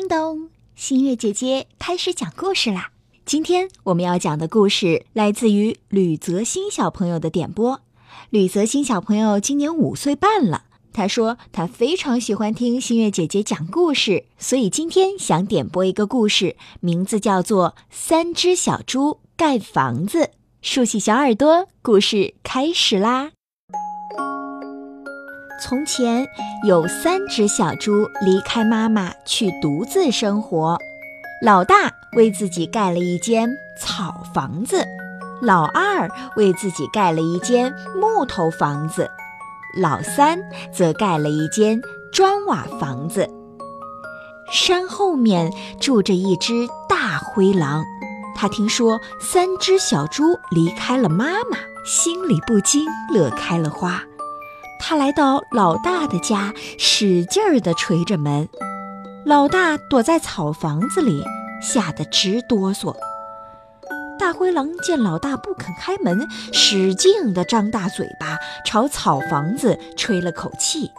叮咚，新月姐姐开始讲故事啦！今天我们要讲的故事来自于吕泽新小朋友的点播。吕泽新小朋友今年五岁半了，他说他非常喜欢听新月姐姐讲故事，所以今天想点播一个故事，名字叫做《三只小猪盖房子》。竖起小耳朵，故事开始啦！从前有三只小猪离开妈妈去独自生活。老大为自己盖了一间草房子，老二为自己盖了一间木头房子，老三则盖了一间砖瓦房子。山后面住着一只大灰狼，他听说三只小猪离开了妈妈，心里不禁乐开了花。他来到老大的家，使劲儿地捶着门。老大躲在草房子里，吓得直哆嗦。大灰狼见老大不肯开门，使劲地张大嘴巴朝草房子吹了口气。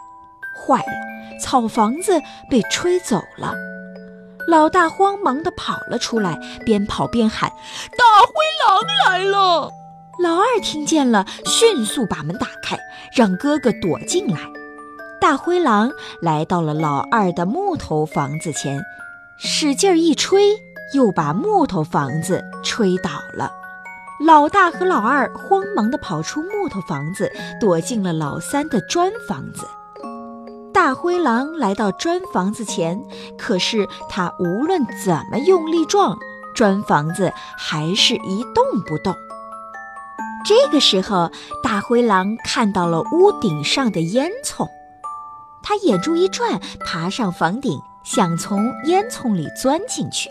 坏了，草房子被吹走了。老大慌忙地跑了出来，边跑边喊：“大灰狼来了！”老二听见了，迅速把门打开，让哥哥躲进来。大灰狼来到了老二的木头房子前，使劲一吹，又把木头房子吹倒了。老大和老二慌忙地跑出木头房子，躲进了老三的砖房子。大灰狼来到砖房子前，可是他无论怎么用力撞，砖房子还是一动不动。这个时候，大灰狼看到了屋顶上的烟囱，他眼珠一转，爬上房顶，想从烟囱里钻进去。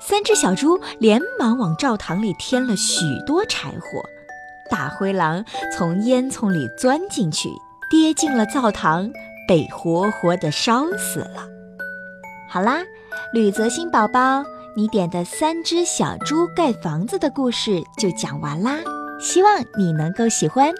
三只小猪连忙往灶堂里添了许多柴火，大灰狼从烟囱里钻进去，跌进了灶堂，被活活的烧死了。好啦，吕泽新宝宝，你点的三只小猪盖房子的故事就讲完啦。希望你能够喜欢。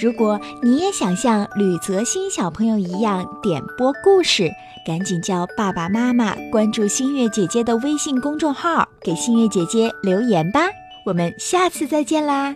如果你也想像吕泽新小朋友一样点播故事，赶紧叫爸爸妈妈关注新月姐姐的微信公众号，给新月姐姐留言吧。我们下次再见啦！